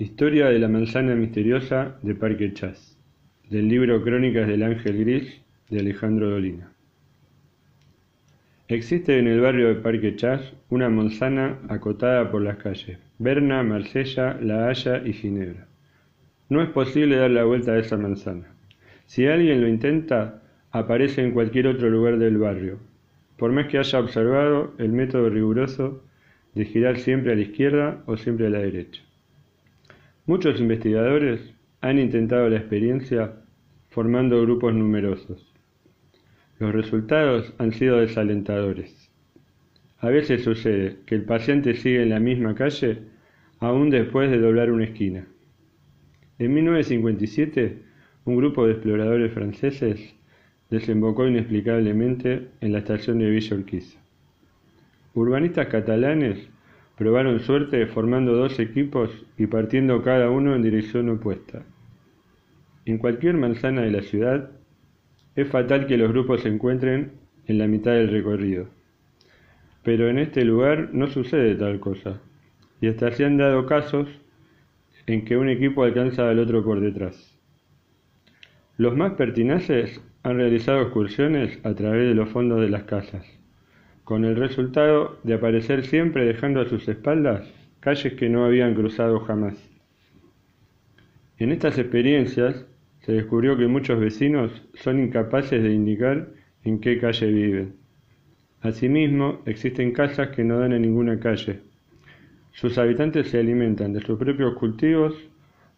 Historia de la manzana misteriosa de Parque Chas, del libro Crónicas del Ángel Gris de Alejandro Dolina. Existe en el barrio de Parque Chas una manzana acotada por las calles Berna, Marsella, La Haya y Ginebra. No es posible dar la vuelta a esa manzana. Si alguien lo intenta, aparece en cualquier otro lugar del barrio, por más que haya observado el método riguroso de girar siempre a la izquierda o siempre a la derecha. Muchos investigadores han intentado la experiencia formando grupos numerosos. Los resultados han sido desalentadores. A veces sucede que el paciente sigue en la misma calle aún después de doblar una esquina. En 1957, un grupo de exploradores franceses desembocó inexplicablemente en la estación de Villa. Urbanistas catalanes Probaron suerte formando dos equipos y partiendo cada uno en dirección opuesta. En cualquier manzana de la ciudad, es fatal que los grupos se encuentren en la mitad del recorrido. Pero en este lugar no sucede tal cosa, y hasta se han dado casos en que un equipo alcanza al otro por detrás. Los más pertinaces han realizado excursiones a través de los fondos de las casas con el resultado de aparecer siempre dejando a sus espaldas calles que no habían cruzado jamás. En estas experiencias se descubrió que muchos vecinos son incapaces de indicar en qué calle viven. Asimismo, existen casas que no dan en ninguna calle. Sus habitantes se alimentan de sus propios cultivos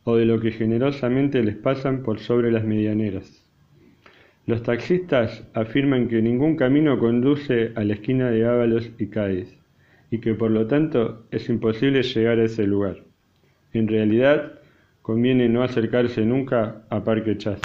o de lo que generosamente les pasan por sobre las medianeras. Los taxistas afirman que ningún camino conduce a la esquina de Ábalos y Cádiz, y que por lo tanto es imposible llegar a ese lugar. En realidad, conviene no acercarse nunca a Parque Chas.